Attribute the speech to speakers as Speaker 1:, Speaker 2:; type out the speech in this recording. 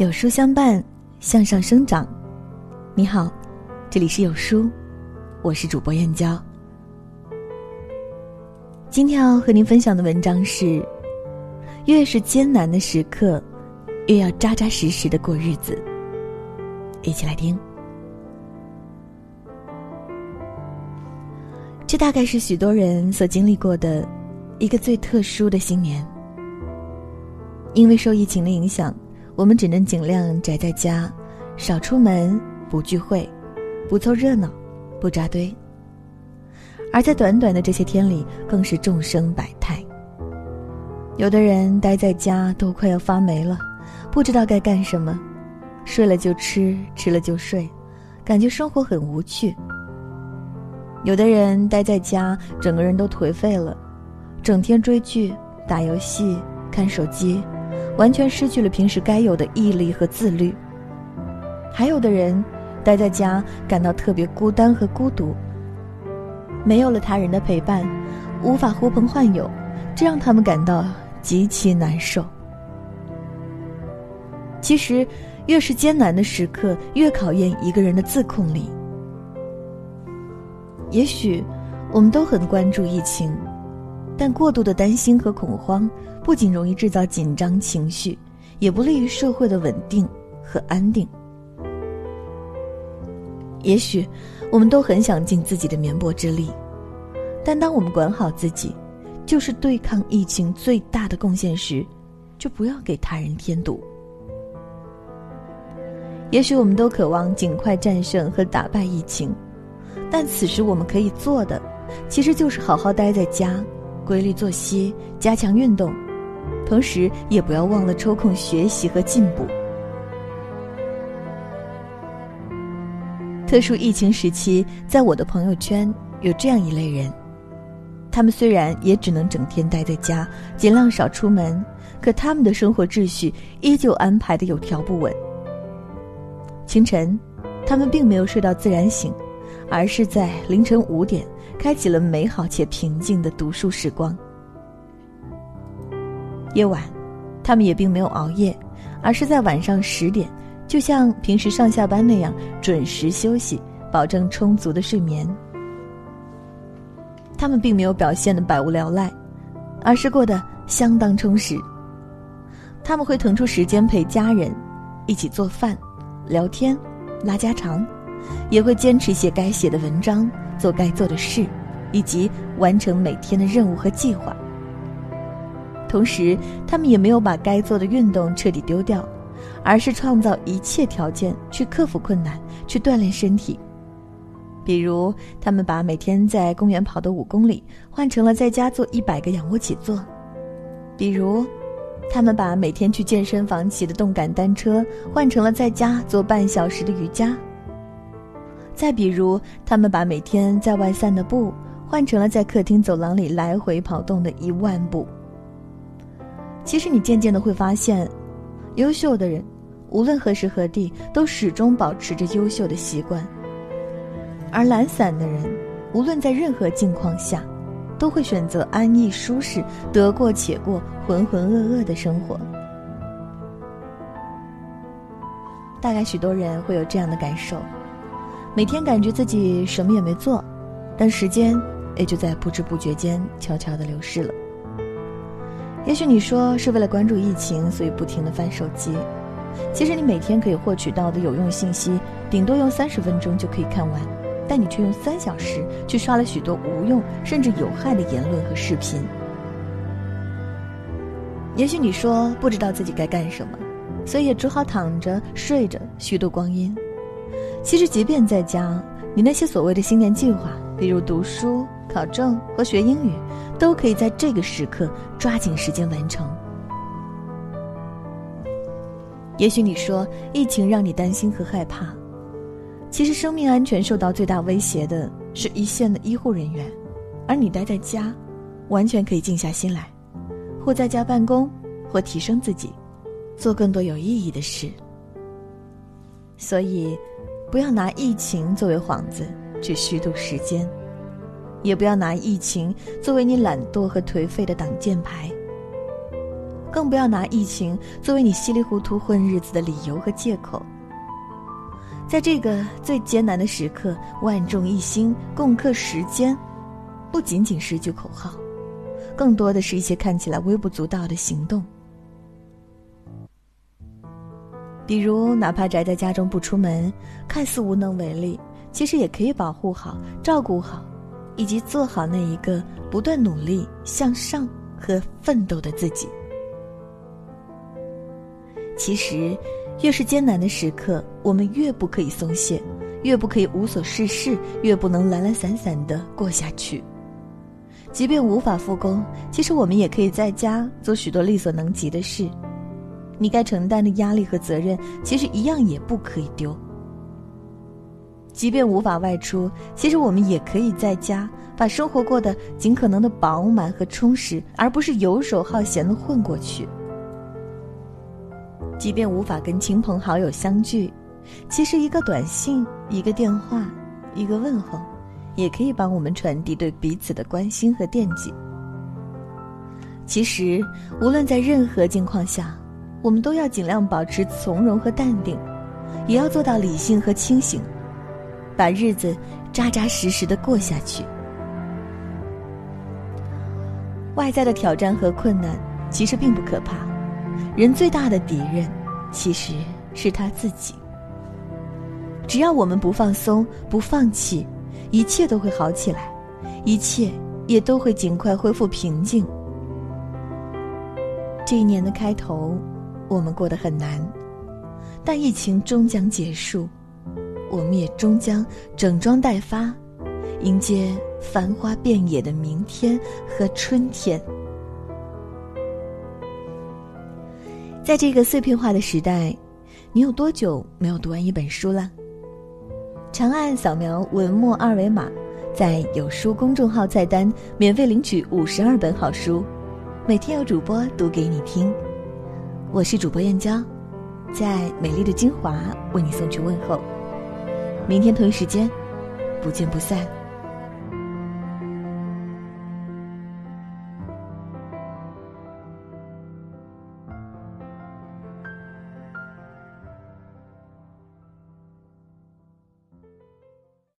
Speaker 1: 有书相伴，向上生长。你好，这里是有书，我是主播燕娇。今天要和您分享的文章是：越是艰难的时刻，越要扎扎实实的过日子。一起来听。这大概是许多人所经历过的一个最特殊的新年，因为受疫情的影响。我们只能尽量宅在家，少出门，不聚会，不凑热闹，不扎堆。而在短短的这些天里，更是众生百态。有的人待在家都快要发霉了，不知道该干什么，睡了就吃，吃了就睡，感觉生活很无趣。有的人待在家，整个人都颓废了，整天追剧、打游戏、看手机。完全失去了平时该有的毅力和自律。还有的人，待在家感到特别孤单和孤独，没有了他人的陪伴，无法呼朋唤友，这让他们感到极其难受。其实，越是艰难的时刻，越考验一个人的自控力。也许，我们都很关注疫情。但过度的担心和恐慌，不仅容易制造紧张情绪，也不利于社会的稳定和安定。也许，我们都很想尽自己的绵薄之力，但当我们管好自己，就是对抗疫情最大的贡献时，就不要给他人添堵。也许我们都渴望尽快战胜和打败疫情，但此时我们可以做的，其实就是好好待在家。规律作息，加强运动，同时也不要忘了抽空学习和进步。特殊疫情时期，在我的朋友圈有这样一类人，他们虽然也只能整天待在家，尽量少出门，可他们的生活秩序依旧安排的有条不紊。清晨，他们并没有睡到自然醒，而是在凌晨五点。开启了美好且平静的读书时光。夜晚，他们也并没有熬夜，而是在晚上十点，就像平时上下班那样准时休息，保证充足的睡眠。他们并没有表现的百无聊赖，而是过得相当充实。他们会腾出时间陪家人，一起做饭、聊天、拉家常，也会坚持写该写的文章。做该做的事，以及完成每天的任务和计划。同时，他们也没有把该做的运动彻底丢掉，而是创造一切条件去克服困难，去锻炼身体。比如，他们把每天在公园跑的五公里换成了在家做一百个仰卧起坐；比如，他们把每天去健身房骑的动感单车换成了在家做半小时的瑜伽。再比如，他们把每天在外散的步换成了在客厅走廊里来回跑动的一万步。其实，你渐渐的会发现，优秀的人，无论何时何地，都始终保持着优秀的习惯；而懒散的人，无论在任何境况下，都会选择安逸舒适、得过且过、浑浑噩噩的生活。大概许多人会有这样的感受。每天感觉自己什么也没做，但时间也就在不知不觉间悄悄的流逝了。也许你说是为了关注疫情，所以不停的翻手机，其实你每天可以获取到的有用信息，顶多用三十分钟就可以看完，但你却用三小时去刷了许多无用甚至有害的言论和视频。也许你说不知道自己该干什么，所以也只好躺着睡着虚度光阴。其实，即便在家，你那些所谓的新年计划，比如读书、考证和学英语，都可以在这个时刻抓紧时间完成。也许你说疫情让你担心和害怕，其实生命安全受到最大威胁的是一线的医护人员，而你待在家，完全可以静下心来，或在家办公，或提升自己，做更多有意义的事。所以。不要拿疫情作为幌子去虚度时间，也不要拿疫情作为你懒惰和颓废的挡箭牌。更不要拿疫情作为你稀里糊涂混日子的理由和借口。在这个最艰难的时刻，万众一心，共克时艰，不仅仅是一句口号，更多的是一些看起来微不足道的行动。比如，哪怕宅在家中不出门，看似无能为力，其实也可以保护好、照顾好，以及做好那一个不断努力向上和奋斗的自己。其实，越是艰难的时刻，我们越不可以松懈，越不可以无所事事，越不能懒懒散散的过下去。即便无法复工，其实我们也可以在家做许多力所能及的事。你该承担的压力和责任，其实一样也不可以丢。即便无法外出，其实我们也可以在家把生活过得尽可能的饱满和充实，而不是游手好闲的混过去。即便无法跟亲朋好友相聚，其实一个短信、一个电话、一个问候，也可以帮我们传递对彼此的关心和惦记。其实，无论在任何境况下，我们都要尽量保持从容和淡定，也要做到理性和清醒，把日子扎扎实实的过下去。外在的挑战和困难其实并不可怕。人最大的敌人，其实是他自己。只要我们不放松、不放弃，一切都会好起来，一切也都会尽快恢复平静。这一年的开头，我们过得很难，但疫情终将结束，我们也终将整装待发，迎接繁花遍野的明天和春天。在这个碎片化的时代，你有多久没有读完一本书了？长按扫描文末二维码，在有书公众号菜单免费领取五十二本好书，每天有主播读给你听。我是主播燕娇，在美丽的金华为你送去问候。明天同一时间，不见不散。